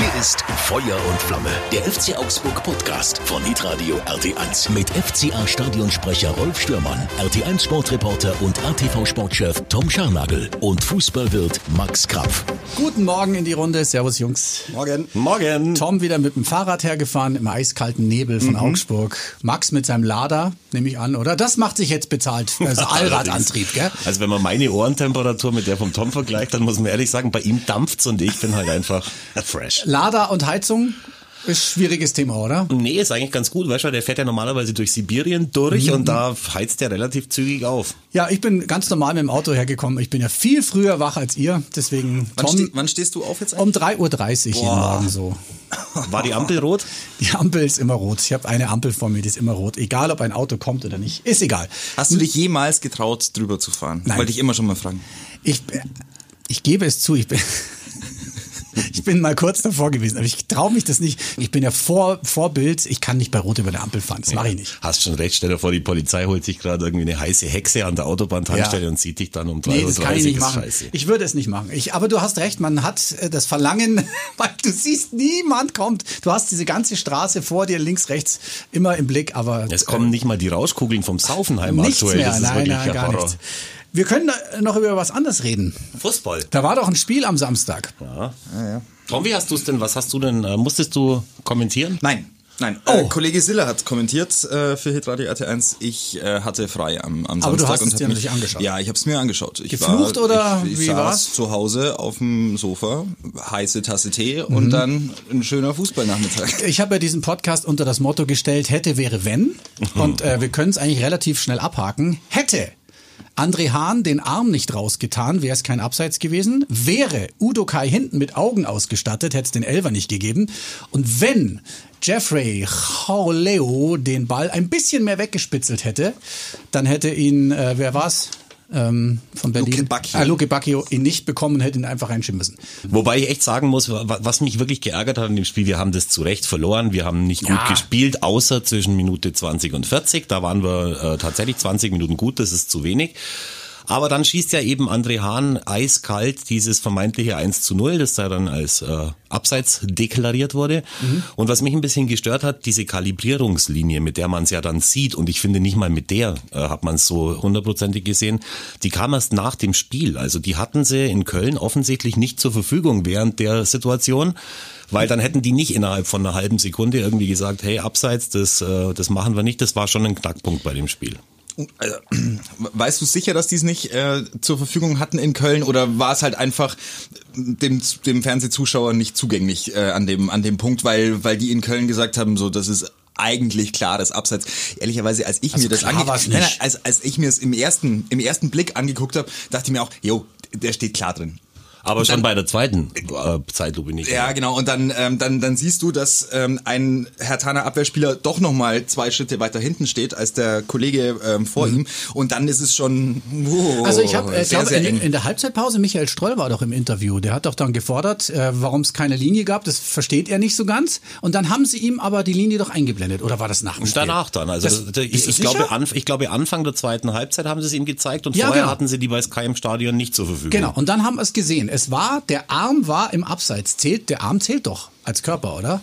Hier ist Feuer und Flamme, der FC Augsburg Podcast von Hitradio RT1 mit FCA Stadionsprecher Rolf Stürmann, RT1 Sportreporter und ATV Sportchef Tom Scharnagel und Fußballwirt Max Krapf. Guten Morgen in die Runde. Servus Jungs. Morgen. Morgen. Tom wieder mit dem Fahrrad hergefahren im eiskalten Nebel von Augsburg. Max mit seinem Lader, nehme ich an, oder? Das macht sich jetzt bezahlt. Also Allradantrieb, gell? Also wenn man meine Ohrentemperatur mit der vom Tom vergleicht, dann muss man ehrlich sagen, bei ihm dampft's und ich bin halt einfach fresh. Lader und Heizung ist schwieriges Thema, oder? Nee, ist eigentlich ganz gut, weißt du, der fährt ja normalerweise durch Sibirien durch und da heizt der relativ zügig auf. Ja, ich bin ganz normal mit dem Auto hergekommen. Ich bin ja viel früher wach als ihr. Deswegen, Wann, Tom, ste wann stehst du auf jetzt um 3.30 Uhr jeden Morgen so. War die Ampel rot? Die Ampel ist immer rot. Ich habe eine Ampel vor mir, die ist immer rot. Egal, ob ein Auto kommt oder nicht. Ist egal. Hast du dich jemals getraut, drüber zu fahren? Nein. Wollte ich immer schon mal fragen. Ich, ich gebe es zu, ich bin, ich bin mal kurz davor gewesen, aber ich traue mich das nicht. Ich bin ja vor, Vorbild, ich kann nicht bei Rot über der Ampel fahren, das mache ich nicht. Hast schon recht, stell dir vor, die Polizei holt sich gerade irgendwie eine heiße Hexe an der Autobahntankstelle Ja. und sieht dich dann um 3.30 Nee, das kann ich nicht ist machen. Scheiße. Ich würde es nicht machen. Ich, aber du hast recht, man hat äh, das Verlangen, weil du siehst, niemand kommt. Du hast diese ganze Straße vor dir, links, rechts, immer im Blick, aber Es kommen nicht mal die Rauschkugeln vom Saufenheim aktuell. mehr. Das ist Nein, wirklich nein, ein gar nichts. Wir können äh, noch über was anderes reden. Fußball. Da war doch ein Spiel am Samstag. Tom, wie hast du es denn? Was hast du denn? Äh, musstest du kommentieren? Nein. Nein, Oh. äh, Kollege Siller hat kommentiert äh, für Hitradio RT1. Ich äh, hatte frei am, am Aber du Samstag. hast es dir mich- natürlich angeschaut. Ja, ich habe es mir angeschaut. Ich Geflucht war, oder ich, ich wie saß war's? zu Hause auf dem Sofa, heiße Tasse Tee Mhm. und dann ein schöner Fußballnachmittag. Ich habe ja diesen Podcast unter das Motto gestellt, hätte, wäre, wenn. Und äh, wir können es eigentlich relativ schnell abhaken. Hätte André Hahn den Arm nicht rausgetan, wäre es kein Abseits gewesen. Wäre Udo Kai hinten mit Augen ausgestattet, hätte es den Elfer nicht gegeben. Und wenn Jeffrey Chauleo den Ball ein bisschen mehr weggespitzelt hätte, dann hätte ihn, äh, wer war's? Ähm, von Berlin. Luke Bacchio. Ah, Luke Bacchio ihn nicht bekommen und hätte ihn einfach reinschieben müssen. Wobei ich echt sagen muss, wa- was mich wirklich geärgert hat in dem Spiel, wir haben das zu Recht verloren, wir haben nicht Ja. gut gespielt, außer zwischen Minute 20 und 40, da waren wir äh, tatsächlich 20 Minuten gut, das ist zu wenig. Aber dann schießt ja eben André Hahn eiskalt dieses vermeintliche 1 zu 0, das da dann als äh, Abseits deklariert wurde. Und was mich ein bisschen gestört hat, diese Kalibrierungslinie, mit der man es ja dann sieht, und ich finde nicht mal mit der äh, hat man es so hundertprozentig gesehen, die kam erst nach dem Spiel. Also die hatten sie in Köln offensichtlich nicht zur Verfügung während der Situation. Weil dann hätten die nicht innerhalb von einer halben Sekunde irgendwie gesagt, hey, abseits, das, äh, das machen wir nicht. Das war schon ein Knackpunkt bei dem Spiel. Also, weißt du sicher, dass die es nicht äh, zur Verfügung hatten in Köln oder war es halt einfach dem, dem Fernsehzuschauer nicht zugänglich äh, an dem an dem Punkt, weil weil die in Köln gesagt haben, so das ist eigentlich klares Abseits. Ehrlicherweise, als ich Also mir das klar ange- war's Nein, nicht. nein, als, als ich mir es im ersten im ersten Blick angeguckt habe, dachte ich mir auch, jo, der steht klar drin. Aber schon dann- bei der zweiten äh, Zeitlupe nicht. Ja, genau. Und dann, ähm, dann, dann siehst du, dass ähm, ein Hertaner Abwehrspieler doch nochmal zwei Schritte weiter hinten steht als der Kollege ähm, vor ihm. Und dann ist es schon oh, Also ich habe, äh, sehr, glaube, in, in der Halbzeitpause, Michael Stroll war doch im Interview, der hat doch dann gefordert, äh, warum es keine Linie gab, das versteht er nicht so ganz. Und dann haben sie ihm aber die Linie doch eingeblendet, oder war das nach dem Spiel? Danach dann. Also Das- das, ich, ich, glaube, anf ich glaube, Anfang der zweiten Halbzeit haben sie es ihm gezeigt und Ja, vorher genau. hatten sie die bei Sky im Stadion nicht zur Verfügung. Genau, und dann haben wir es gesehen. Es war, der Arm war im Abseits. Zählt, der Arm zählt doch als Körper, oder?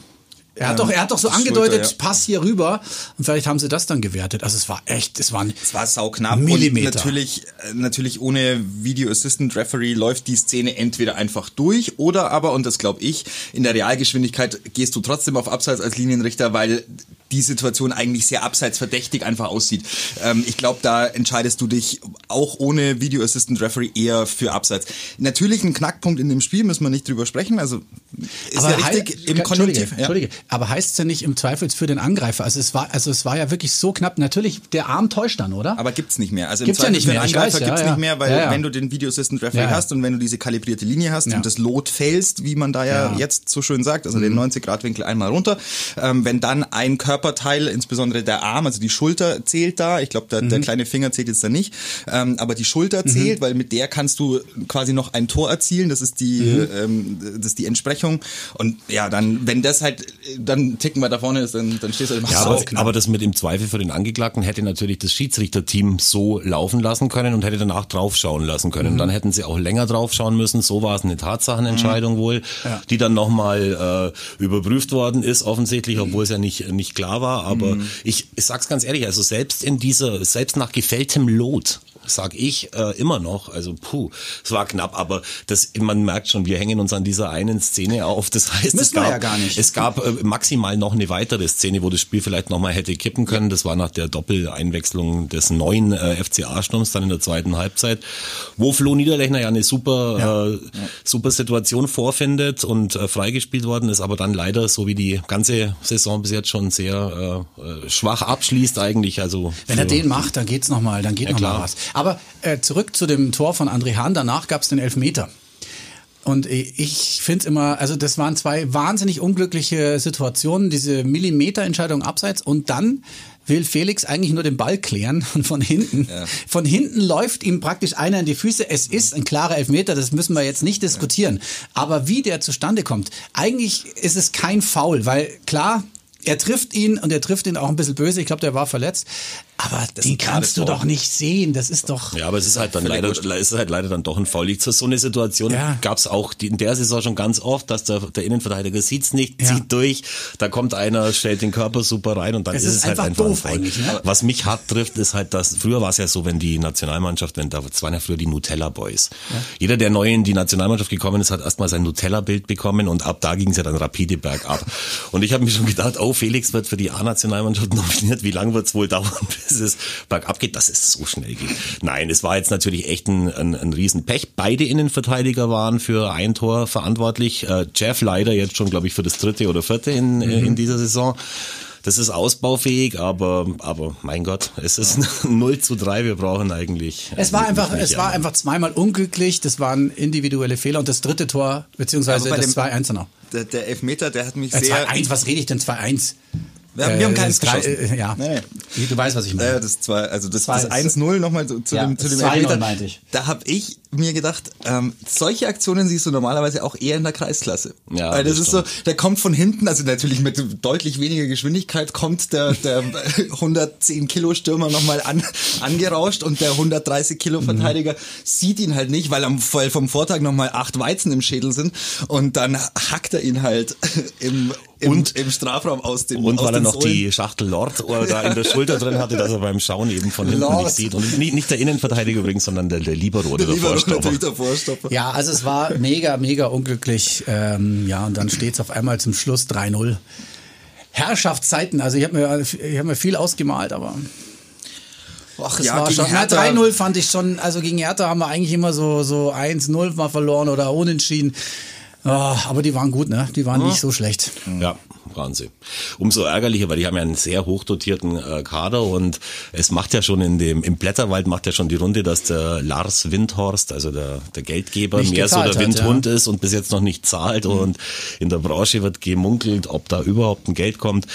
Er hat doch, er hat doch so Schulter, angedeutet, ja. Pass hier rüber. Und vielleicht haben sie das dann gewertet. Also es war echt, es waren Es war sauknapp Millimeter. und natürlich, äh, natürlich ohne Video Assistant Referee läuft die Szene entweder einfach durch oder aber, und das glaube ich, in der Realgeschwindigkeit gehst du trotzdem auf Abseits als Linienrichter, weil die Situation eigentlich sehr abseitsverdächtig einfach aussieht. Ähm, ich glaube, da entscheidest du dich auch ohne Video Assistant Referee eher für Abseits. Natürlich ein Knackpunkt in dem Spiel, müssen wir nicht drüber sprechen, also ist ja hei- richtig im Entschuldige, Konjunktiv. Ja. Entschuldige, aber heißt es ja nicht im Zweifel für den Angreifer? Also es war, also es war ja wirklich so knapp. Natürlich, der Arm täuscht dann, oder? Aber gibt's nicht mehr. Also Gibt's im ja Zweifel nicht für mehr, ich Angreifer weiß, ja, gibt's ja. nicht mehr, weil Ja, ja. wenn du den Video Assistant Referee Ja, ja. hast und wenn du diese kalibrierte Linie hast Ja. und das Lot failst, wie man da ja, Ja. Mhm. jetzt so schön sagt, also den 90 Grad Winkel einmal runter, ähm, wenn dann ein Körperteil, insbesondere der Arm, also die Schulter zählt da. Ich glaube, der, der kleine Finger zählt jetzt da nicht. Ähm, aber die Schulter zählt, weil mit der kannst du quasi noch ein Tor erzielen. Das ist die, ähm, das ist die Entsprechung. Und ja, dann, wenn das halt dann ticken weiter vorne ist, dann, dann stehst du halt Ja, immer aber, aber das mit im Zweifel für den Angeklagten hätte natürlich das Schiedsrichterteam so laufen lassen können und hätte danach draufschauen lassen können. Und dann hätten sie auch länger draufschauen müssen. So war es eine Tatsachenentscheidung wohl, die dann nochmal äh, überprüft worden ist, offensichtlich, obwohl es ja nicht, nicht klar war. Aber ich, ich sag's ganz ehrlich, also selbst in dieser, selbst nach gefälltem Lot, sag ich äh, immer noch, also puh, es war knapp, aber das, man merkt schon, wir hängen uns an dieser einen Szene auf. Das heißt, es Müssen gab, ja gar nicht. es gab äh, maximal noch eine weitere Szene, wo das Spiel vielleicht nochmal hätte kippen können. Das war nach der Doppeleinwechslung des neuen äh, FCA-Sturms dann in der zweiten Halbzeit, wo Flo Niederlechner ja eine super, Äh, super Situation vorfindet und äh, freigespielt worden ist, aber dann leider so wie die ganze Saison bis jetzt schon sehr äh, äh, schwach abschließt eigentlich. Also Wenn er den macht, dann geht's noch mal, dann geht Ja, noch mal klar. was. Aber äh, zurück zu dem Tor von André Hahn. Danach gab's den Elfmeter. Und äh, ich finde immer, also das waren zwei wahnsinnig unglückliche Situationen, diese Millimeterentscheidung abseits und dann will Felix eigentlich nur den Ball klären und von hinten, von hinten läuft ihm praktisch einer in die Füße. Es ist ein klarer Elfmeter, das müssen wir jetzt nicht diskutieren. Aber wie der zustande kommt, eigentlich ist es kein Foul, weil klar, er trifft ihn und er trifft ihn auch ein bisschen böse. Ich glaube, der war verletzt. Aber den kannst du Tor. doch nicht sehen. Das ist doch. Ja, aber es ist halt dann leider, es ist halt leider dann doch ein Foul. So so eine Situation Ja. gab's auch die, in der Saison schon ganz oft, dass der, der Innenverteidiger sieht's nicht, Ja. zieht durch, da kommt einer, stellt den Körper super rein und dann Es ist es halt einfach doof ein Foul. eigentlich, ne? Was mich hart trifft, ist halt, dass früher war es ja so, wenn die Nationalmannschaft, wenn da das waren ja früher die Nutella Boys. Jeder, der neu in die Nationalmannschaft gekommen ist, hat erstmal sein Nutella-Bild bekommen und ab da ging's ja dann rapide bergab. Und ich habe mir schon gedacht, oh, Felix wird für die A-Nationalmannschaft nominiert, wie lange wird's wohl dauern, bis es bergab geht, dass es so schnell geht. Nein, es war jetzt natürlich echt ein, ein, ein Riesenpech. Beide Innenverteidiger waren für ein Tor verantwortlich. Äh, Jeff leider jetzt schon, glaube ich, für das dritte oder vierte in, äh, in dieser Saison. Das ist ausbaufähig, aber, aber mein Gott, es ist 0 zu 3. Wir brauchen eigentlich. Es war äh, einfach, es war einfach zweimal unglücklich. Das waren individuelle Fehler und das dritte Tor beziehungsweise bei das dem- 2-1 noch. Der, der Elfmeter, der hat mich Äh, sehr... 2-1, was rede ich denn 2-1? Wir haben- wir haben keins geschossen. äh, ja. Nee. Du weißt, was ich meine. Äh, das zwei, also das, Zwei- das 1-0 nochmal zu, zu Ja, dem, zu dem 2-0 Elfmeter. meinte ich. Da habe ich mir gedacht, ähm, solche Aktionen siehst du normalerweise auch eher in der Kreisklasse. Ja, Weil das, das ist so, stimmt. der kommt von hinten, also natürlich mit deutlich weniger Geschwindigkeit kommt der, der 110 Kilo Stürmer nochmal an, angerauscht und der 130 Kilo Verteidiger sieht ihn halt nicht, weil am weil vom Vortag nochmal acht Weizen im Schädel sind und dann hackt er ihn halt im, im, Und- im Strafraum aus dem Und aus weil er noch Sohlen. die Schachtel Lord da in der Schulter drin hatte, dass er beim Schauen eben von hinten Lord. nicht sieht. Und nicht, nicht der Innenverteidiger übrigens, sondern der, der Libero oder der Lieber Vorstopper. der Vorstopper. Ja, also es war mega, mega unglücklich. Ähm, ja, und dann steht's auf einmal zum Schluss 3-0. Herrschaftszeiten, also ich habe mir, ich hab mir viel ausgemalt, aber ach, es Ja, war schon. Na, Hertha- 3-0 fand ich schon, also gegen Hertha haben wir eigentlich immer so, so 1-0 mal verloren oder unentschieden. Ah, aber die waren gut, ne? Die waren nicht so schlecht. Ja, waren sie. Umso ärgerlicher, weil die haben ja einen sehr hochdotierten äh, Kader und es macht ja schon in dem, im Blätterwald macht ja schon die Runde, dass der Lars Windhorst, also der, der Geldgeber, Nicht mehr so der hat, Windhund ja. ist und bis jetzt noch nicht zahlt und in der Branche wird gemunkelt, ob da überhaupt ein Geld kommt.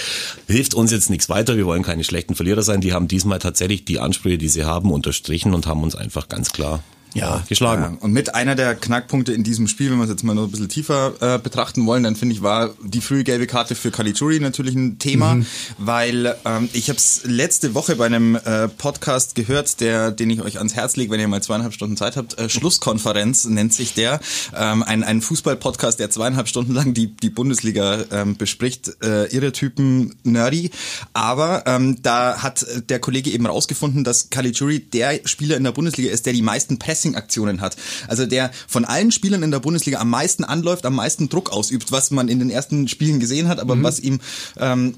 Hilft uns jetzt nichts weiter, wir wollen keine schlechten Verlierer sein. Die haben diesmal tatsächlich die Ansprüche, die sie haben, unterstrichen und haben uns einfach ganz klar Ja. geschlagen. Ja, und mit einer der Knackpunkte in diesem Spiel, wenn wir es jetzt mal noch ein bisschen tiefer äh, betrachten wollen, dann finde ich, war die frühe gelbe Karte für Caligiuri natürlich ein Thema, weil ähm, ich habe es letzte Woche bei einem äh, Podcast gehört, der, den ich euch ans Herz lege, wenn ihr mal zweieinhalb Stunden Zeit habt. Äh, Schlusskonferenz nennt sich der. Ähm, ein ein Fußball-Podcast, der zweieinhalb Stunden lang die, die Bundesliga ähm, bespricht. Äh, irre Typen, nerdy. Aber ähm, da hat der Kollege eben rausgefunden, dass Caligiuri der Spieler in der Bundesliga ist, der die meisten Pressing-Aktionen hat. Also der von allen Spielern in der Bundesliga am meisten anläuft, am meisten Druck ausübt, was man in den ersten Spielen gesehen hat, aber was ihm ähm,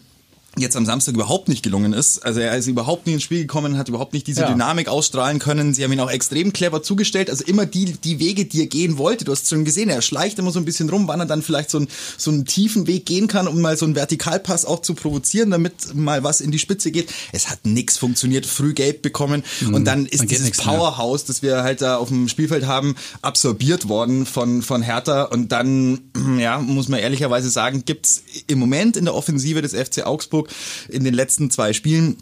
jetzt am Samstag überhaupt nicht gelungen ist. Also er ist überhaupt nicht ins Spiel gekommen, hat überhaupt nicht diese Ja. Dynamik ausstrahlen können. Sie haben ihn auch extrem clever zugestellt. Also immer die, die Wege, die er gehen wollte. Du hast schon gesehen, er schleicht immer so ein bisschen rum, wann er dann vielleicht so, ein, so einen tiefen Weg gehen kann, um mal so einen Vertikalpass auch zu provozieren, damit mal was in die Spitze geht. Es hat nichts funktioniert, früh gelb bekommen und dann ist dann dieses nichts mehr. Powerhouse, das wir halt da auf dem Spielfeld haben, absorbiert worden von, von Hertha und dann, ja, muss man ehrlicherweise sagen, gibt's im Moment in der Offensive des FC Augsburg In den letzten zwei Spielen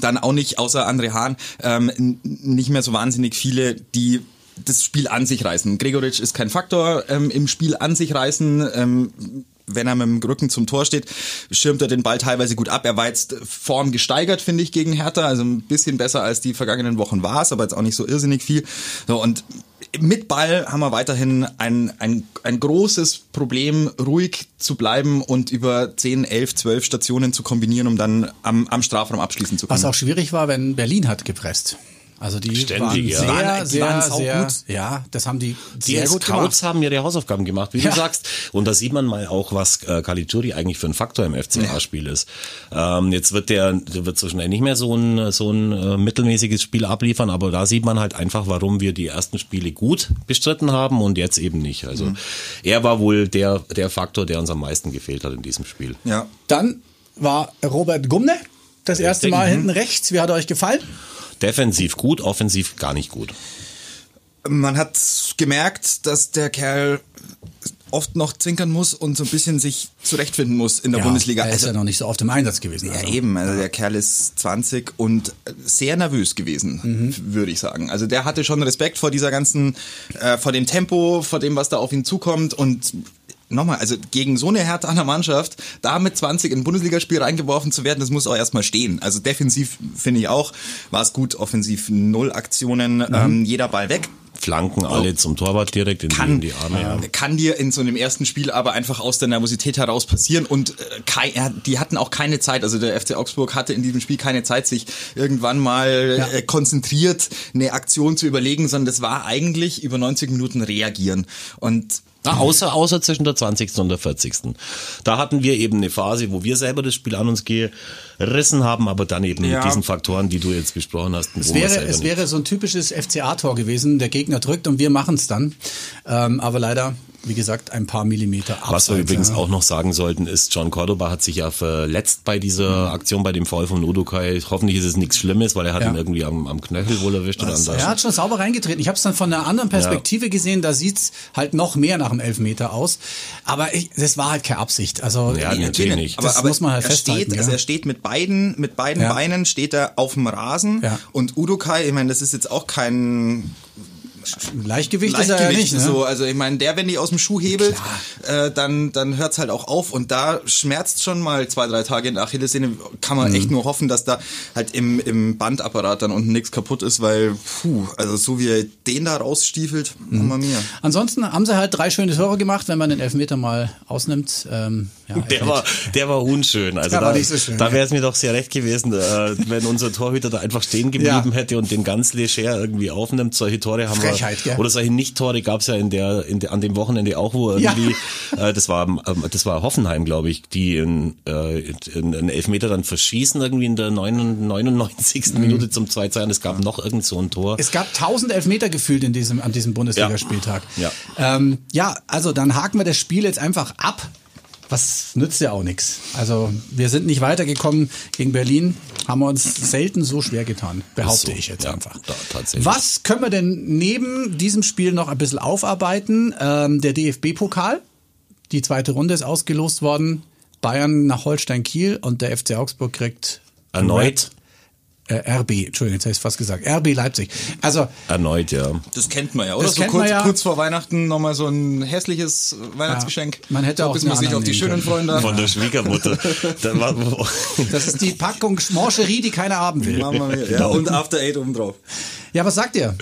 dann auch nicht, außer André Hahn, ähm, nicht mehr so wahnsinnig viele, die das Spiel an sich reißen. Gregoritsch ist kein Faktor ähm, im Spiel an sich reißen. Ähm, wenn er mit dem Rücken zum Tor steht, schirmt er den Ball teilweise gut ab. Er war jetzt Form gesteigert, finde ich, gegen Hertha. Also ein bisschen besser als die vergangenen Wochen war es, aber jetzt auch nicht so irrsinnig viel. So, und mit Ball haben wir weiterhin ein, ein, ein großes Problem, ruhig zu bleiben und über 10, 11, 12 Stationen zu kombinieren, um dann am, am Strafraum abschließen zu können. Was auch schwierig war, wenn Berlin hat gepresst. Also die Ständig, waren ja. sehr, Die waren- die sehr, sehr, saugut. ja, das haben die Die sehr gut Scouts gemacht. haben ihre Hausaufgaben gemacht, wie Ja. du sagst. Und da sieht man mal auch, was äh, Caligiuri eigentlich für ein Faktor im FCA-Spiel ist. Ähm, jetzt wird der, der wird so schnell nicht mehr so ein, so ein äh, mittelmäßiges Spiel abliefern, aber da sieht man halt einfach, warum wir die ersten Spiele gut bestritten haben und jetzt eben nicht. Also Mhm. er war wohl der, der Faktor, der uns am meisten gefehlt hat in diesem Spiel. Ja. Dann war Robert Gumne das erste Mal mhm. hinten rechts. Wie hat er euch gefallen? Defensiv gut, offensiv gar nicht gut. Man hat gemerkt, dass der Kerl oft noch zinkern muss und so ein bisschen sich zurechtfinden muss in der Bundesliga. Er ist Also- ja noch nicht so oft im Einsatz gewesen. Ja, also. eben. Also der Kerl ist 20 und sehr nervös gewesen, Mhm. würde ich sagen. Also der hatte schon Respekt vor dieser ganzen, äh, vor dem Tempo, vor dem, was da auf ihn zukommt und Nochmal, also gegen so eine Härte an der Mannschaft, da mit 20 in ein Bundesligaspiel reingeworfen zu werden, das muss auch erstmal stehen. Also defensiv finde ich auch, war es gut, offensiv null Aktionen, Mhm. ähm, jeder Ball weg. Flanken alle zum Torwart direkt in, die, kann, in die Arme. Ja. kann dir in so einem ersten Spiel aber einfach aus der Nervosität heraus passieren und äh, kei, die hatten auch keine Zeit, also der FC Augsburg hatte in diesem Spiel keine Zeit, sich irgendwann mal Ja. äh, konzentriert eine Aktion zu überlegen, sondern das war eigentlich über 90 Minuten reagieren und Na, außer, außer zwischen der 20. und der 40. Da hatten wir eben eine Phase, wo wir selber das Spiel an uns gerissen haben, aber dann eben Ja. mit diesen Faktoren, die du jetzt besprochen hast. Es wäre, es nicht- wäre so ein typisches FCA-Tor gewesen. Der Gegner drückt und wir machen es dann. Ähm, aber leider, wie gesagt, ein paar Millimeter abseits. Was wir übrigens ja. auch noch sagen sollten, ist, John Cordoba hat sich ja verletzt bei dieser Aktion, bei dem Foul von Udokai. Hoffentlich ist es nichts Schlimmes, weil er hat Ja. ihn irgendwie am, am Knöchel wohl erwischt oder an der Er hat schon sauber reingetreten. Ich habe es dann von einer anderen Perspektive gesehen. Da sieht's halt noch mehr nach dem Elfmeter aus. Aber ich, das war halt keine Absicht. Also Ja, ich- natürlich nicht. Das muss man halt er festhalten. steht, also ja. er steht mit beiden, mit beiden Ja. Beinen steht er auf dem Rasen Ja. und Udokai, ich meine, das ist jetzt auch kein Leichtgewicht, ist er ja nicht. Ne? so. Also ich meine, der, wenn die aus dem Schuh hebelt, äh, dann, dann hört's halt auch auf. Und da schmerzt schon mal zwei, drei Tage in der Achillessehne. Kann man Mhm. echt nur hoffen, dass da halt im, im Bandapparat dann unten nichts kaputt ist, weil, puh, also so wie er den da rausstiefelt, Mhm. Mama mia. Ansonsten haben sie halt drei schöne Tore gemacht, wenn man den Elfmeter mal ausnimmt. Ähm, ja, Der war, der war unschön. Also Der da, so schön, da ja. wäre es mir doch sehr recht gewesen, äh, wenn unser Torhüter da einfach stehen geblieben Ja. hätte und den ganz leger irgendwie aufnimmt. Solche Tore haben Frechheit, wir, oder solche Nicht-Tore gab es ja in der, in der, an dem Wochenende auch, wo Ja. irgendwie, äh, das war, ähm, das war Hoffenheim, glaube ich, die in, äh, in, einen Elfmeter dann verschießen irgendwie in der 99. Minute zum 2-2 und es gab noch irgend so ein Tor. Mhm. Es gab tausend Elfmeter gefühlt in diesem, an diesem Bundesligaspieltag. Ja. Ähm, ja, also dann haken wir das Spiel jetzt einfach ab. Was nützt ja auch nichts. Also wir sind nicht weitergekommen gegen Berlin, haben wir uns selten so schwer getan, behaupte so, ich jetzt ja, einfach. da-. Was können wir denn neben diesem Spiel noch ein bisschen aufarbeiten? Ähm, der DFB-Pokal, die zweite Runde ist ausgelost worden. Bayern nach Holstein Kiel und der FC Augsburg kriegt Erneut? Äh, RB, Entschuldigung, jetzt habe ich fast gesagt, RB Leipzig. Also Erneut, ja. Das kennt man ja, oder? Das so kennt kurz, man ja. kurz vor Weihnachten nochmal so ein hässliches Weihnachtsgeschenk. Ja, man hätte so, auch bis man sich auf die schönen darf. Von der Schwiegermutter. Das ist die Packung Schmorcherie, die keiner haben will. Ja, und After Eight oben drauf. Ja, was sagt ihr?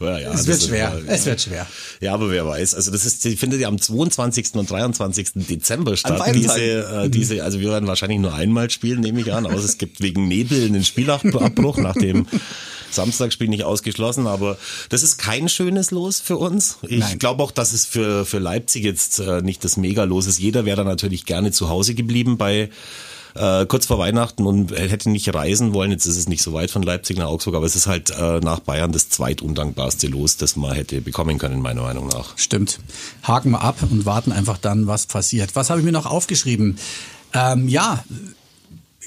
Ja, ja, es wird schwer. mal- Es wird schwer. Ja, aber wer weiß. Also das ist, die findet ja am 22. und 23. Dezember statt. beiden Diese, Tagen. äh, diese, also wir werden wahrscheinlich nur einmal spielen, nehme ich an. Außer es gibt wegen Nebel einen Spielabbruch nach dem Samstagspiel nicht ausgeschlossen. Aber das ist kein schönes Los für uns. Ich glaube auch, dass es für, für Leipzig jetzt äh, nicht das Mega-Los ist. Jeder wäre da natürlich gerne zu Hause geblieben bei äh, kurz vor Weihnachten und hätte nicht reisen wollen. Jetzt ist es nicht so weit von Leipzig nach Augsburg, aber es ist halt äh, nach Bayern das zweitundankbarste Los, das man hätte bekommen können, meiner Meinung nach. Stimmt. Haken wir ab und warten einfach dann, was passiert. Was habe ich mir noch aufgeschrieben? Ähm, ja,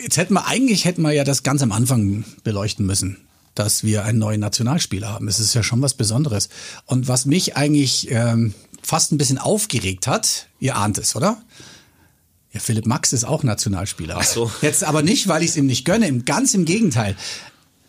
jetzt hätten wir eigentlich hätten wir ja das ganz am Anfang beleuchten müssen, dass wir einen neuen Nationalspieler haben. Es ist ja schon was Besonderes. Und was mich eigentlich ähm, fast ein bisschen aufgeregt hat, ihr ahnt es, oder? Ja, Philipp Max ist auch Nationalspieler. Ach so. Jetzt aber nicht, weil ich es ihm nicht gönne, im, ganz im Gegenteil.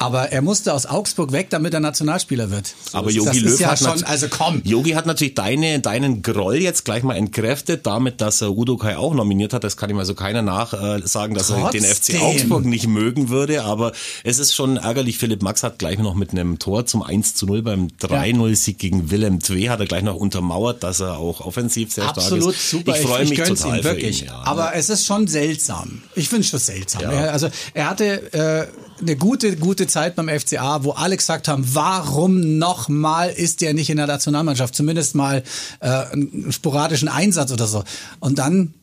Aber er musste aus Augsburg weg, damit er Nationalspieler wird. So Aber das Löw ja hat schon, also komm. Jogi hat natürlich deine, deinen Groll jetzt gleich mal entkräftet, damit, dass er Udo Kai auch nominiert hat. Das kann ihm also keiner nachsagen, äh, sagen, dass er den FC Trotzdem. Augsburg nicht mögen würde. Aber es ist schon ärgerlich. Philipp Max hat gleich noch mit einem Tor zum 1 zu 0 beim 3-0-Sieg gegen Willem Twee hat er gleich noch untermauert, dass er auch offensiv sehr stark Absolut ist. super. Ich freue mich gönn's total ihm wirklich. ihn. Ja. Aber es ist schon seltsam. Ich finde es schon seltsam. Ja. Er, also er hatte äh, eine gute, gute Zeit beim FCA, wo alle gesagt haben, warum nochmal ist der nicht in der Nationalmannschaft? Zumindest mal äh, einen sporadischen Einsatz oder so. Und dann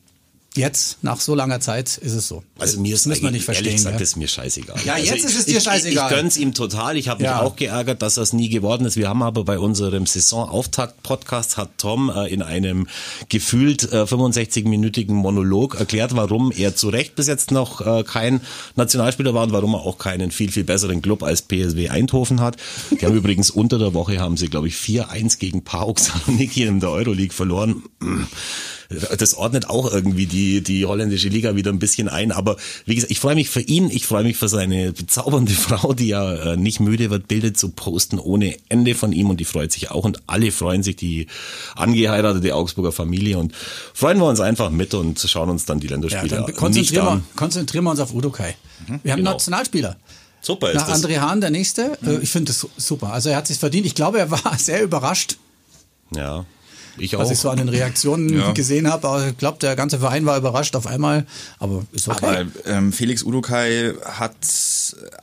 Jetzt, nach so langer Zeit, ist es so. Also mir ist das eigentlich- nicht verstehen. Ehrlich gesagt, ja. ist mir scheißegal. Ja, also jetzt ist es ich, dir scheißegal. Ich, ich gönn's ihm total. Ich habe mich Ja. auch geärgert, dass das nie geworden ist. Wir haben aber bei unserem Saisonauftakt-Podcast hat Tom äh, in einem gefühlt äh, 65-minütigen Monolog erklärt, warum er zu Recht bis jetzt noch äh, kein Nationalspieler war und warum er auch keinen viel, viel besseren Club als PSW Eindhoven hat. Die haben übrigens unter der Woche, haben sie glaube ich 4-1 gegen PAOK Saloniki in der Euroleague verloren das ordnet auch irgendwie die, die holländische Liga wieder ein bisschen ein. Aber wie gesagt, ich freue mich für ihn, ich freue mich für seine bezaubernde Frau, die ja äh, nicht müde wird, Bilder zu posten ohne Ende von ihm und die freut sich auch und alle freuen sich, die angeheiratete Augsburger Familie und freuen wir uns einfach mit und schauen uns dann die Ja, Länderspiele dann nicht konzentrieren wir, an. konzentrieren wir uns auf Udokai. Wir haben genau. Nationalspieler. Super ist Nach das. André Hahn der nächste. Äh, Ich finde das su- super. Also er hat sich verdient. Ich glaube, er war sehr überrascht, Ja, ich auch. was ich so an den Reaktionen Ja. gesehen habe. Aber ich glaube, der ganze Verein war überrascht auf einmal. Aber ist okay. Aber ähm, Felix Udukai hat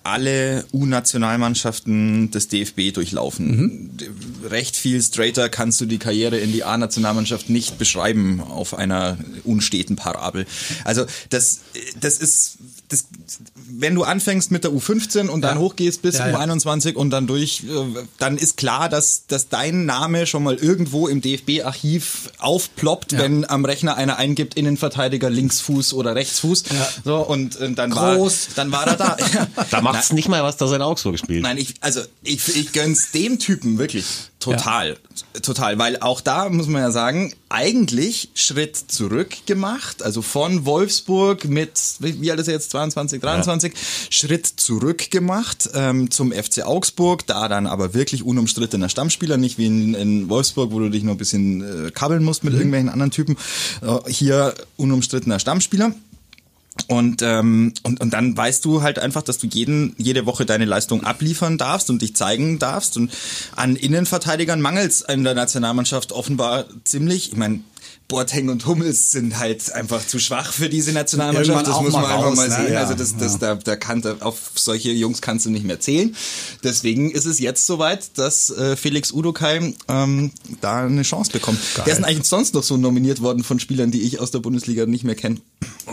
alle U-Nationalmannschaften des DFB durchlaufen. D- Recht viel straighter kannst du die Karriere in die A-Nationalmannschaft nicht beschreiben auf einer unsteten Parabel. Also das, das ist, das, wenn du anfängst mit der U15 und dann Ja. hochgehst bis Ja, ja. U21 und dann durch, äh, dann ist klar, dass, dass dein Name schon mal irgendwo im DFB-Archiv aufploppt, Ja. wenn am Rechner einer eingibt, Innenverteidiger, Linksfuß oder Rechtsfuß. Ja. So, und äh, dann Groß. war, dann war er da. da macht's nicht mal was, dass er in Augsburg spielt. Nein, ich, also ich, ich gönn's dem Typen wirklich total, total, weil auch da muss man ja sagen, eigentlich Schritt zurück gemacht, also von Wolfsburg mit, wie alt ist er jetzt, 22, 23, Schritt zurück gemacht ähm, zum FC Augsburg, da dann aber wirklich unumstrittener Stammspieler, nicht wie in, in Wolfsburg, wo du dich noch ein bisschen äh, kabbeln musst mit irgendwelchen anderen Typen, äh, hier unumstrittener Stammspieler. Und, ähm, und, und dann weißt du halt einfach, dass du jeden, jede Woche deine Leistung abliefern darfst und dich zeigen darfst. Und an Innenverteidigern mangels in der Nationalmannschaft offenbar ziemlich. Ich meine, Boateng und Hummels sind halt einfach zu schwach für diese Nationalmannschaft. Das muss man mal einfach raus, mal ne? sehen. Ja, also das, das, da, da kann, da, auf solche Jungs kannst du nicht mehr zählen. Deswegen ist es jetzt soweit, dass äh, Felix Udokai ähm, da eine Chance bekommt. Der ist eigentlich sonst noch so nominiert worden von Spielern, die ich aus der Bundesliga nicht mehr kenne.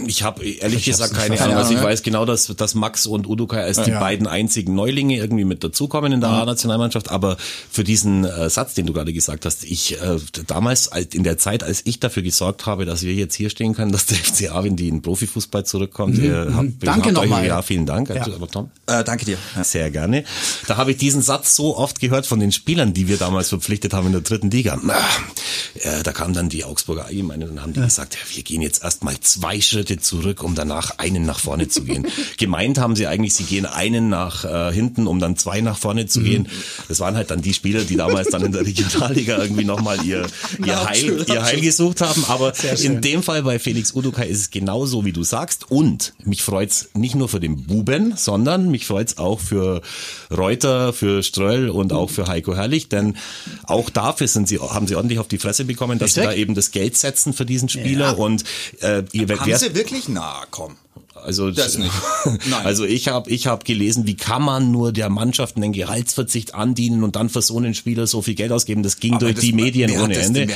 Ich habe ehrlich Ich gesagt keine. Ahnung. Also ich Ja, weiß genau, dass, dass Max und Udukai als die Ja. beiden einzigen Neulinge irgendwie mit dazukommen in der A-Nationalmannschaft. Aber für diesen äh, Satz, den du gerade gesagt hast, ich äh, damals als, in der Zeit, als ich dafür gesorgt habe, dass wir jetzt hier stehen können, dass der FCA, wenn die in den Profifußball zurückkommt, äh, hab, Mhm. Danke habt euch- nochmal. Ja, vielen Dank. Ja. Aber Tom? Äh, danke dir. Ja. Sehr gerne. Da habe ich diesen Satz so oft gehört von den Spielern, die wir damals verpflichtet haben in der dritten Liga. Äh, Da kam dann die Augsburger Allgemeine und haben die gesagt, ja, wir gehen jetzt erstmal zwei Schritte zurück, um danach einen nach vorne zu gehen. Gemeint haben sie eigentlich, sie gehen einen nach äh, hinten, um dann zwei nach vorne zu gehen. Das waren halt dann die Spieler, die damals dann in der Regionalliga irgendwie nochmal ihr, ihr, Heil, ihr Heil gesucht haben. Aber in dem Fall bei Felix Udukai ist es genauso, wie du sagst. Und mich freut's nicht nur für den Buben, sondern mich freut's auch für Reuter, für Ströll und auch für Heiko Herrlich, denn auch dafür sind sie, haben sie ordentlich auf die Fresse bekommen, dass sie Richtig. da eben das Geld setzen für diesen Spieler Ja. und äh, ihr Haben sie wirklich? Na, komm. Also Das nicht. Nein. Also ich habe ich hab gelesen, wie kann man nur der Mannschaft einen Gehaltsverzicht andienen und dann für so einen Spieler so viel Geld ausgeben? Das ging Aber durch das- die Medien ohne das Ende.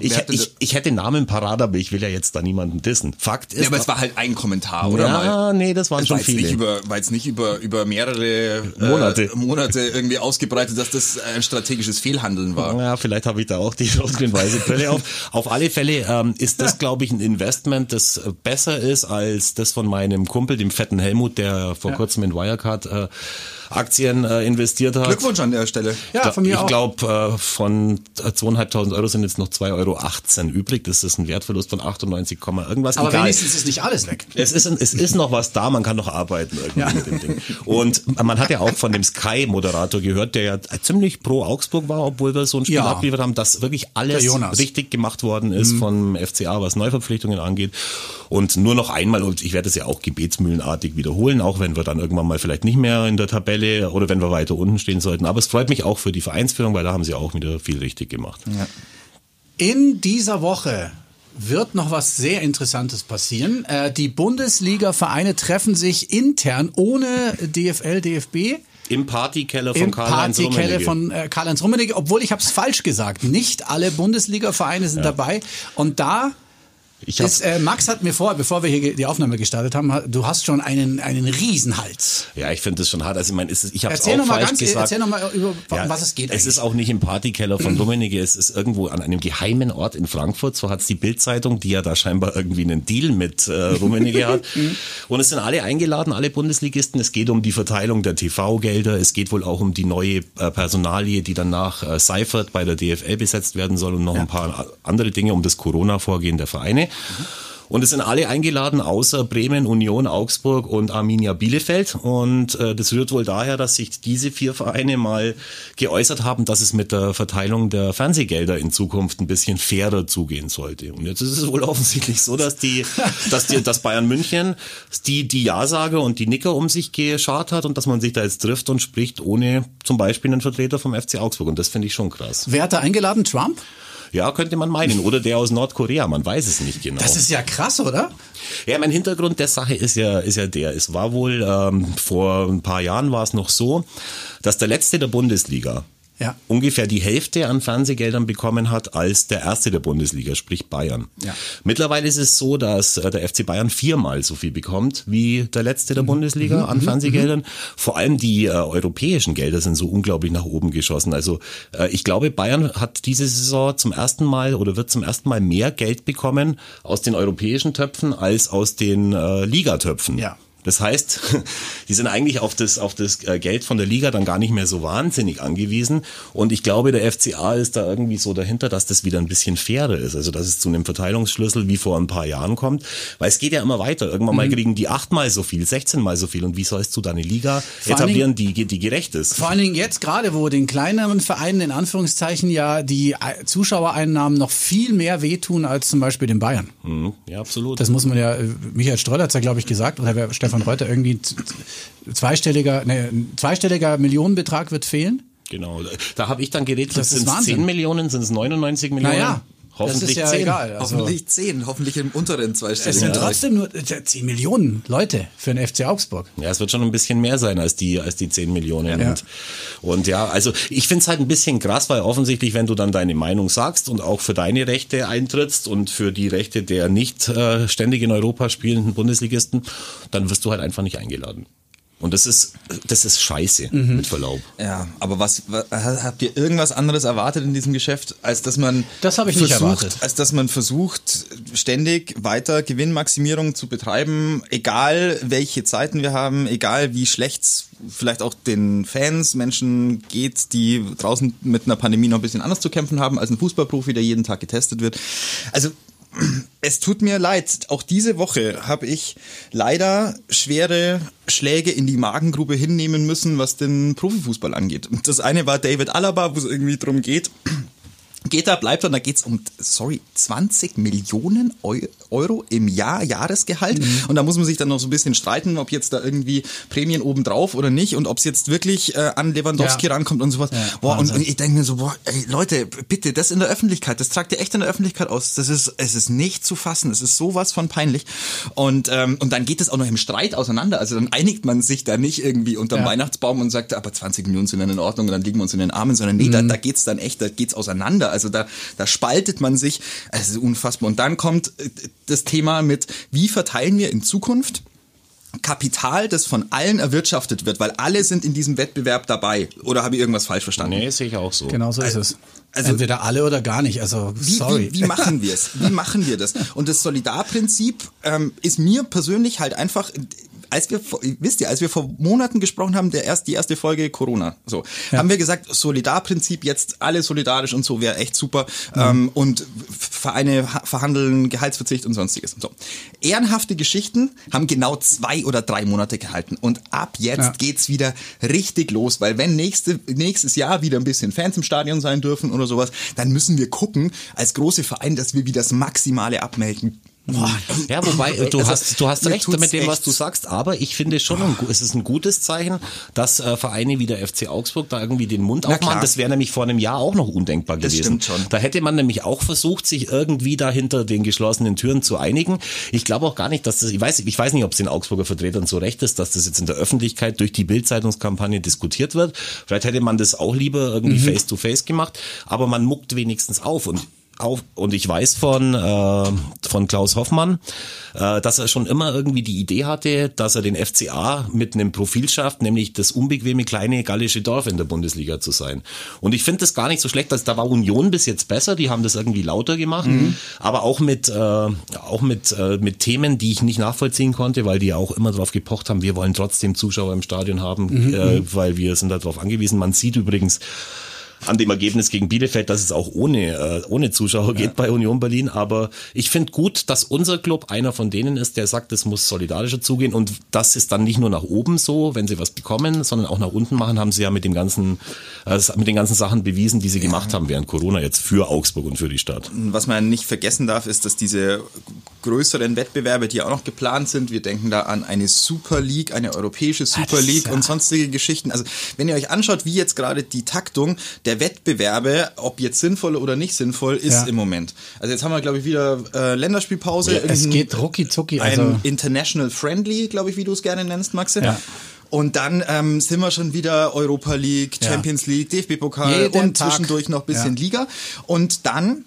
ich, ich, ich hätte Namen parat, aber ich will ja jetzt da niemanden dissen. Fakt ist, Ja, aber es war halt ein Kommentar, oder? Ja, Mal. nee, das waren Es schon war viele. Nicht über, war jetzt nicht über, über mehrere Monate. Äh, Monate irgendwie ausgebreitet, dass das ein strategisches Fehlhandeln war. Ja, vielleicht habe ich da auch die rot-grün-weiße Brille auf. Auf alle Fälle ähm, ist das, glaube ich, ein Investment, das äh, besser ist als das von meinem Kumpel, dem fetten Helmut, der vor Ja. kurzem in Wirecard äh, Aktien äh, investiert hat. Glückwunsch an der Stelle. Ja, von mir ich auch. glaube, äh, von äh, 2.500 Euro sind jetzt noch 2,18 Euro übrig. Das ist ein Wertverlust von 98, Komma irgendwas. Aber Egal. wenigstens ist nicht alles weg. Es ist, es ist noch was da, man kann noch arbeiten irgendwie Ja. mit dem Ding. Und man hat ja auch von dem Sky-Moderator gehört, der ja ziemlich pro Augsburg war, obwohl wir so ein Spiel Ja. abgeliefert haben, dass wirklich alles. Mhm. richtig gemacht worden ist vom FCA, was Neuverpflichtungen angeht. Und nur noch einmal, und ich werde es ja auch gebetsmühlenartig wiederholen, auch wenn wir dann irgendwann mal vielleicht nicht mehr in der Tabelle oder wenn wir weiter unten stehen sollten. Aber es freut mich auch für die Vereinsführung, weil da haben sie auch wieder viel richtig gemacht. In dieser Woche wird noch was sehr Interessantes passieren. Äh, die Bundesliga-Vereine treffen sich intern ohne DFL, DFB. Im Partykeller von Karl-Heinz Rummenigge. von äh, Karl-Heinz Rummenigge, obwohl ich habe es falsch gesagt. Nicht alle Bundesliga-Vereine sind dabei. Und da Ist, äh, Max hat mir vorher, bevor wir hier die Aufnahme gestartet haben, hat- du hast schon einen, einen Riesenhals. Ja, ich finde das schon hart. Also ich meine, es ich habe Erzähl auch noch mal ganz, gesagt. erzähl noch mal über Ja, was es geht. Es eigentlich. ist auch nicht im Partykeller von Rummenigge, es ist irgendwo an einem geheimen Ort in Frankfurt. So hat's die Bildzeitung, die ja da scheinbar irgendwie einen Deal mit äh, Rummenigge hat. Und es sind alle eingeladen, alle Bundesligisten. Es geht um die Verteilung der TV-Gelder. Es geht wohl auch um die neue äh, Personalie, die dann nach äh, Seifert bei der DFL besetzt werden soll und noch ein paar andere Dinge um das Corona-Vorgehen der Vereine. Und es sind alle eingeladen, außer Bremen, Union, Augsburg und Arminia Bielefeld. Und äh, das rührt wohl daher, dass sich diese vier Vereine mal geäußert haben, dass es mit der Verteilung der Fernsehgelder in Zukunft ein bisschen fairer zugehen sollte. Und jetzt ist es wohl offensichtlich so, dass die, dass die, dass Bayern München die die Ja-Sager und die Nicker um sich geschart hat und dass man sich da jetzt trifft und spricht ohne zum Beispiel einen Vertreter vom FC Augsburg. Und das finde ich schon krass. Wer hat da eingeladen? Trump? Ja, könnte man meinen. Oder der aus Nordkorea, man weiß es nicht genau. Das ist ja krass, oder? Ja, mein Hintergrund der Sache ist ja, ist ja der. Es war wohl, ähm, vor ein paar Jahren war es noch so, dass der Letzte der Bundesliga Ja. ungefähr die Hälfte an Fernsehgeldern bekommen hat als der Erste der Bundesliga, sprich Bayern. Ja. Mittlerweile ist es so, dass äh, der FC Bayern viermal so viel bekommt wie der Letzte der Bundesliga an Fernsehgeldern. Vor allem die äh, europäischen Gelder sind so unglaublich nach oben geschossen. Also äh, ich glaube, Bayern hat diese Saison zum ersten Mal oder wird zum ersten Mal mehr Geld bekommen aus den europäischen Töpfen als aus den äh, Ligatöpfen. Ja. Das heißt, die sind eigentlich auf das, auf das äh, Geld von der Liga dann gar nicht mehr so wahnsinnig angewiesen. Und ich glaube, der FCA ist da irgendwie so dahinter, dass das wieder ein bisschen fairer ist. Also, dass es zu einem Verteilungsschlüssel wie vor ein paar Jahren kommt. Weil es geht ja immer weiter. Irgendwann Mhm. mal kriegen die achtmal so viel, 16 mal so viel. Und wie sollst du da eine Liga Vor etablieren, die, die gerecht ist? Vor allen Dingen jetzt gerade, wo den kleineren Vereinen in Anführungszeichen ja die äh, Zuschauereinnahmen noch viel mehr wehtun als zum Beispiel den Bayern. Mhm, ja, absolut. Das muss man ja, äh, Michael Stroll hat es ja, glaube ich, gesagt, oder wer- Stefan Reuter, irgendwie zweistelliger, ne, zweistelliger Millionenbetrag wird fehlen. genau. Da habe ich dann geredet, sind es Wahnsinn. 10 Millionen, sind es 99 Millionen? Naja, Hoffentlich das ist ja 10. egal. Also, Hoffentlich zehn, hoffentlich im unteren es zweistelligen. sind Bereich. trotzdem nur äh, 10 Millionen Leute für den FC Augsburg. Ja, es wird schon ein bisschen mehr sein als die, als die 10 Millionen. Ja. Und, und ja, also ich find's halt ein bisschen krass, weil offensichtlich, wenn du dann deine Meinung sagst und auch für deine Rechte eintrittst und für die Rechte der nicht äh, ständig in Europa spielenden Bundesligisten, dann wirst du halt einfach nicht eingeladen. Und das ist, das ist scheiße, Mhm. mit Verlaub. Ja, aber was, was habt ihr irgendwas anderes erwartet in diesem Geschäft, als dass man Das habe ich nicht versucht, erwartet. als dass man versucht, ständig weiter Gewinnmaximierung zu betreiben, egal welche Zeiten wir haben, egal wie schlecht's vielleicht auch den Fans, Menschen geht, die draußen mit einer Pandemie noch ein bisschen anders zu kämpfen haben als ein Fußballprofi, der jeden Tag getestet wird. Also es tut mir leid, auch diese Woche habe ich leider schwere Schläge in die Magengrube hinnehmen müssen, was den Profifußball angeht. Und Das eine war David Alaba, wo es irgendwie drum geht. Geht da, bleibt da, und da geht's um, sorry, 20 Millionen Eu Euro im Jahr, Jahresgehalt. Und da muss man sich dann noch so ein bisschen streiten, ob jetzt da irgendwie Prämien obendrauf oder nicht und ob es jetzt wirklich äh, an Lewandowski Ja. rankommt und sowas. Ja, boah, und, und ich denke mir so, boah, ey, Leute, bitte, das in der Öffentlichkeit, das tragt ihr echt in der Öffentlichkeit aus. Das ist, es ist nicht zu fassen, es ist sowas von peinlich. Und, ähm, und dann geht es auch noch im Streit auseinander. Also dann einigt man sich da nicht irgendwie unterm Ja. Weihnachtsbaum und sagt, aber 20 Millionen sind dann in Ordnung und dann liegen wir uns in den Armen, sondern nee, da, Mhm. da geht's dann echt, da geht's auseinander. Also da, da spaltet man sich. Es ist unfassbar. Und dann kommt äh, das Thema mit, wie verteilen wir in Zukunft Kapital, das von allen erwirtschaftet wird, weil alle sind in diesem Wettbewerb dabei. Oder habe ich irgendwas falsch verstanden? Nee, sehe ich auch so. Genau so ist es. also- Entweder alle oder gar nicht. Also Wie, sorry. wie, wie machen wir es? Wie machen wir das? Und das Solidarprinzip ähm, ist mir persönlich halt einfach, als wir, vor- wisst ihr, als wir vor Monaten gesprochen haben, der erst, die erste Folge Corona, so, haben wir gesagt, Solidarprinzip jetzt alle solidarisch und so wäre echt super ähm, und Vereine ha- verhandeln Gehaltsverzicht und sonstiges. So. Ehrenhafte Geschichten haben genau zwei oder drei Monate gehalten und ab jetzt Ja. geht's wieder richtig los, weil wenn nächste, nächstes Jahr wieder ein bisschen Fans im Stadion sein dürfen oder sowas, dann müssen wir gucken, als große Verein, dass wir wieder das Maximale abmelden. Ja, wobei du Also, hast du hast recht mit dem, was du sagst, aber ich finde schon, ein, es ist ein gutes Zeichen, dass äh, Vereine wie der FC Augsburg da irgendwie den Mund Na aufmachen. Das wäre nämlich vor einem Jahr auch noch undenkbar Das gewesen. stimmt schon. Da hätte man nämlich auch versucht, sich irgendwie da hinter den geschlossenen Türen zu einigen. Ich glaube auch gar nicht, dass das, ich weiß, ich weiß nicht, ob es den Augsburger Vertretern so recht ist, dass das jetzt in der Öffentlichkeit durch die Bildzeitungskampagne diskutiert wird. Vielleicht hätte man das auch lieber irgendwie Mhm. face to face gemacht, aber man muckt wenigstens auf und auf, und ich weiß von, äh, von Klaus Hoffmann, äh, dass er schon immer irgendwie die Idee hatte, dass er den FCA mit einem Profil schafft, nämlich das unbequeme kleine gallische Dorf in der Bundesliga zu sein. Und ich finde das gar nicht so schlecht, dass da war Union bis jetzt besser, die haben das irgendwie lauter gemacht, aber auch mit, äh, auch mit, äh, mit Themen, die ich nicht nachvollziehen konnte, weil die ja auch immer darauf gepocht haben, wir wollen trotzdem Zuschauer im Stadion haben, äh, weil wir sind darauf angewiesen. Man sieht übrigens, an dem Ergebnis gegen Bielefeld, dass es auch ohne, äh, ohne Zuschauer geht bei Union Berlin. Aber ich finde gut, dass unser Club einer von denen ist, der sagt, es muss solidarischer zugehen. Und das ist dann nicht nur nach oben so, wenn sie was bekommen, sondern auch nach unten machen, haben sie ja mit dem ganzen, äh, mit den ganzen Sachen bewiesen, die sie gemacht haben während Corona jetzt für Augsburg und für die Stadt. Was man nicht vergessen darf, ist, dass diese größeren Wettbewerbe, die auch noch geplant sind, wir denken da an eine Super League, eine europäische Super das ist League ja- und sonstige Geschichten. Also wenn ihr euch anschaut, wie jetzt gerade die Taktung der Wettbewerbe, ob jetzt sinnvoll oder nicht sinnvoll, ist Ja. im Moment. Also jetzt haben wir, glaube ich, wieder äh, Länderspielpause. es Irgendein- geht rucki zucki. ein Also International Friendly, glaube ich, wie du es gerne nennst, Maxe. Ja. Und dann ähm, sind wir schon wieder Europa League, Ja. Champions League, DFB-Pokal und Tag. zwischendurch noch ein bisschen Ja. Liga. Und dann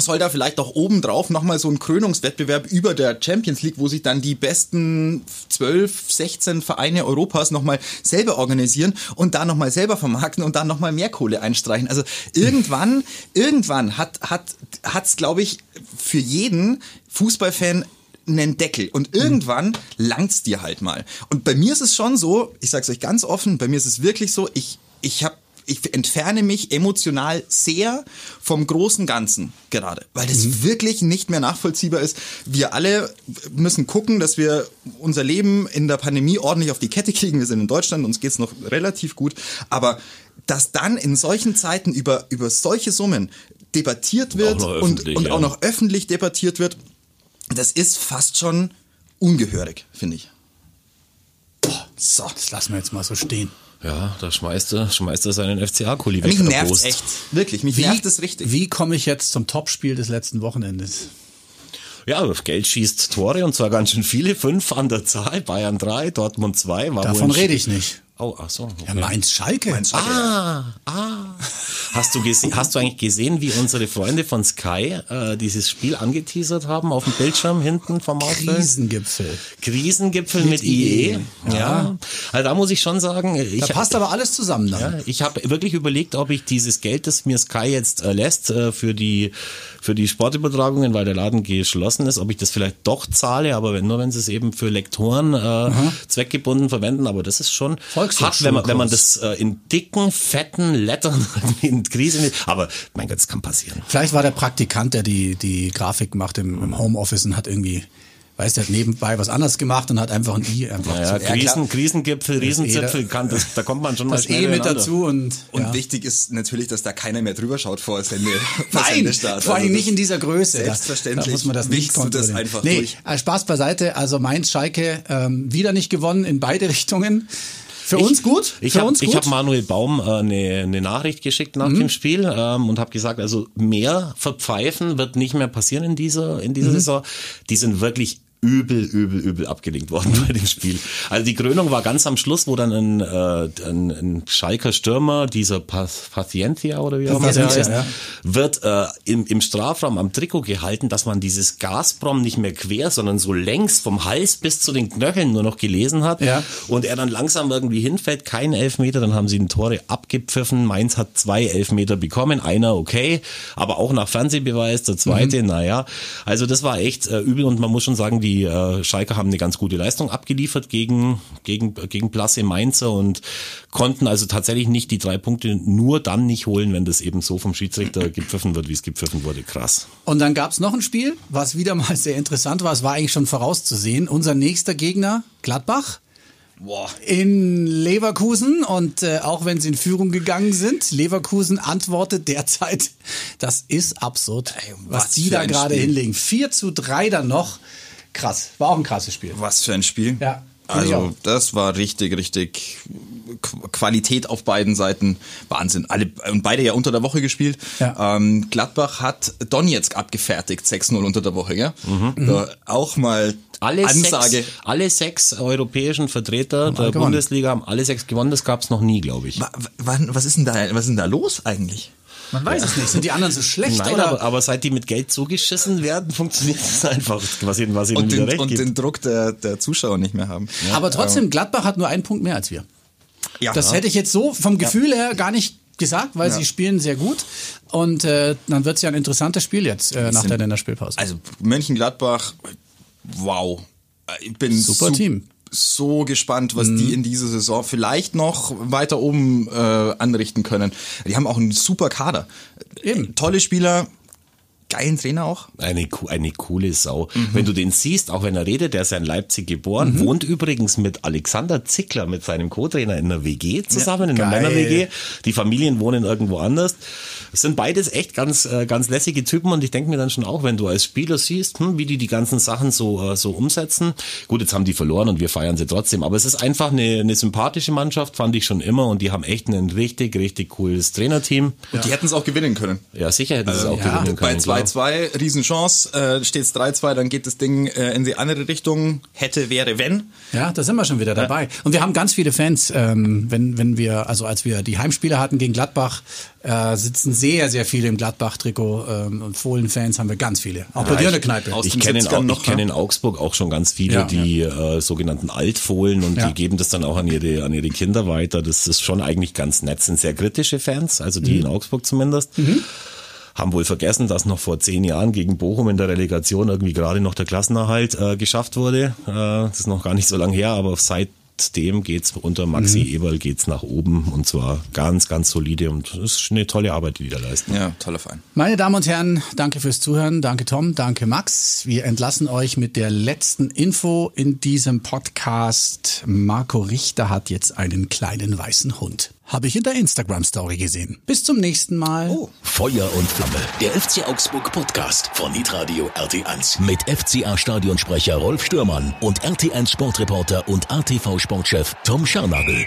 soll da vielleicht auch obendrauf nochmal so ein Krönungswettbewerb über der Champions League, wo sich dann die besten 12, 16 Vereine Europas nochmal selber organisieren und da nochmal selber vermarkten und dann nochmal mehr Kohle einstreichen. Also irgendwann, irgendwann hat hat hat's glaube ich für jeden Fußballfan einen Deckel und irgendwann langt's dir halt mal. Und bei mir ist es schon so, ich sag's euch ganz offen, bei mir ist es wirklich so, ich ich habe ich entferne mich emotional sehr vom großen Ganzen gerade, weil das wirklich nicht mehr nachvollziehbar ist. Wir alle müssen gucken, dass wir unser Leben in der Pandemie ordentlich auf die Kette kriegen. Wir sind in Deutschland, uns geht's noch relativ gut, aber dass dann in solchen Zeiten über, über solche Summen debattiert wird und, und ja. auch noch öffentlich debattiert wird, das ist fast schon ungehörig, finde ich. So, das lassen wir jetzt mal so stehen. Ja, da schmeißt er, schmeißt er seinen FCA-Kuli weg. Mich nervt echt, wirklich, mich nervt es richtig. Wie komme ich jetzt zum Topspiel des letzten Wochenendes? Ja, Geld schießt Tore und zwar ganz schön viele. Fünf an der Zahl. Bayern drei, Dortmund zwei. War Davon rede ich nicht. Oh, ach so. Ja, Okay. Mainz Schalke. Ah, ah. Hast du, hast du eigentlich gesehen, wie unsere Freunde von Sky äh, dieses Spiel angeteasert haben auf dem Bildschirm hinten vom Ausfeld? Krisengipfel. Krisengipfel mit, IE. Ja. Also da muss ich schon sagen, ich Da passt aber alles zusammen dann. ja, ich habe wirklich überlegt, ob ich dieses Geld, das mir Sky jetzt äh, lässt äh, für die für die Sportübertragungen, weil der Laden geschlossen ist, ob ich das vielleicht doch zahle, aber wenn, nur wenn sie es eben für Lektoren äh, zweckgebunden verwenden. Aber das ist schon hart, wenn man wenn man das äh, in dicken, fetten Lettern in Krise. Aber mein Gott, das kann passieren. Vielleicht war der Praktikant, der die, die Grafik macht im, im Homeoffice und hat irgendwie, weiß der, hat nebenbei was anderes gemacht und hat einfach ein I einfach Naja, Krisen, Krisengipfel, Riesenzipfel, eh kann, das, da kommt man schon mal das schnell E mit dazu und, Und ja. wichtig ist natürlich, dass da keiner mehr drüber schaut vor Sende. vor Nein, Sendestart. vor allem Also nicht in dieser Größe. Selbstverständlich Da muss man das nicht du das einfach nee, durch. äh, Spaß beiseite. Also Mainz, Schalke, ähm, wieder nicht gewonnen in beide Richtungen. Für uns gut? Ich Für habe ich hab Manuel Baum äh, eine, eine Nachricht geschickt nach dem Spiel ähm, und habe gesagt, also mehr verpfeifen wird nicht mehr passieren in dieser in dieser Saison. Die sind wirklich übel, übel, übel abgelenkt worden bei dem Spiel. Also die Krönung war ganz am Schluss, wo dann ein, äh, ein, ein Schalker Stürmer, dieser Pacientia oder wie auch immer der heißt, ja. wird äh, im, im Strafraum am Trikot gehalten, dass man dieses Gazprom nicht mehr quer, sondern so längs vom Hals bis zu den Knöcheln nur noch gelesen hat. Ja. Und er dann langsam irgendwie hinfällt, kein Elfmeter, dann haben sie den Tore abgepfiffen. Mainz hat zwei Elfmeter bekommen, einer okay, aber auch nach Fernsehbeweis, der zweite, naja. Also das war echt äh, übel und man muss schon sagen, die äh, Schalker haben eine ganz gute Leistung abgeliefert gegen, gegen, gegen Blasse Mainzer und konnten also tatsächlich nicht die drei Punkte nur dann nicht holen, wenn das eben so vom Schiedsrichter gepfiffen wird, wie es gepfiffen wurde. Krass. Und dann gab es noch ein Spiel, was wieder mal sehr interessant war. Es war eigentlich schon vorauszusehen. Unser nächster Gegner, Gladbach. In Leverkusen und äh, auch wenn sie in Führung gegangen sind, Leverkusen antwortet derzeit, das ist absurd, Ey, was, was die da gerade hinlegen. 4 zu 3 dann noch. Krass, war auch ein krasses Spiel. Was für ein Spiel. Ja. Also das war richtig, richtig Qu- Qualität auf beiden Seiten. Wahnsinn. Alle, und beide ja unter der Woche gespielt. Ja. Ähm, Gladbach hat Donetsk abgefertigt, 6-0 unter der Woche. Gell? Da auch mal Alle Ansage. sechs, alle sechs europäischen Vertreter der gewonnen. Bundesliga haben alle sechs gewonnen. Das gab es noch nie, glaube ich. Wa- wann- Was ist denn da, was ist denn da los eigentlich? Man weiß es nicht. Sind die anderen so schlecht Nein, oder? aber, aber seit die mit Geld zugeschissen werden, funktioniert es einfach, was ihnen, was ihnen Und, wieder den, recht und gibt. den Druck der, der Zuschauer nicht mehr haben. aber trotzdem, Gladbach hat nur einen Punkt mehr als wir. Ja. Das hätte ich jetzt so vom Gefühl her gar nicht gesagt, weil sie spielen sehr gut. Und äh, dann wird es ja ein interessantes Spiel jetzt äh, nach sind- der Länderspielpause. Also Mönchengladbach, wow. Ich bin Super so, Team. So gespannt, was die in dieser Saison vielleicht noch weiter oben äh, anrichten können. Die haben auch einen super Kader. Eben. Tolle Spieler, geilen Trainer auch. Eine, eine coole Sau. Wenn du den siehst, auch wenn er redet, der ist ja in Leipzig geboren, wohnt übrigens mit Alexander Zickler, mit seinem Co-Trainer in einer WG zusammen, in einer. Männer-WG. Die Familien wohnen irgendwo anders. Es sind beides echt ganz, äh, ganz lässige Typen und ich denke mir dann schon auch, wenn du als Spieler siehst, hm, wie die die ganzen Sachen so, äh, so umsetzen. Gut, jetzt haben die verloren und wir feiern sie trotzdem, aber es ist einfach eine, eine sympathische Mannschaft, fand ich schon immer und die haben echt ein richtig, richtig cooles Trainerteam. Und die hätten es auch gewinnen können. Ja, sicher hätten sie es auch ja, gewinnen Bei können. Klar. 2-2, Riesenchance, äh, steht es 3-2, dann geht das Ding äh, in die andere Richtung. Hätte, wäre, wenn. Ja, da sind wir schon wieder dabei. Und wir haben ganz viele Fans, ähm, wenn, wenn wir, also als wir die Heimspiele hatten gegen Gladbach, äh, sitzen sehr, sehr viele im Gladbach-Trikot ähm, und Fohlen-Fans haben wir ganz viele. Auch bei dir in der Kneipe. aus Ich den kenne in, 70ern Au- noch, ich kenne ja? in Augsburg auch schon ganz viele, Ja, die Äh, sogenannten Altfohlen und Ja. die geben das dann auch an ihre, an ihre Kinder weiter. Das ist schon eigentlich ganz nett. Sind sehr kritische Fans, also Mhm. die in Augsburg zumindest. Haben wohl vergessen, dass noch vor zehn Jahren gegen Bochum in der Relegation irgendwie gerade noch der Klassenerhalt äh, geschafft wurde. Äh, das ist noch gar nicht so lange her, aber seitdem geht's unter Maxi Mhm. Eberl geht's nach oben und zwar ganz, ganz solide und es ist eine tolle Arbeit, die die da leisten. Ja, toller Verein. Meine Damen und Herren, danke fürs Zuhören. Danke Tom, danke Max. Wir entlassen euch mit der letzten Info in diesem Podcast. Marco Richter hat jetzt einen kleinen weißen Hund. Habe ich in der Instagram-Story gesehen. Bis zum nächsten Mal. Feuer und Flamme. Der FC Augsburg Podcast von Hitradio RT1 mit FCA Stadionsprecher Rolf Stürmann und RT1 Sportreporter und ATV Sportchef Tom Scharnagel.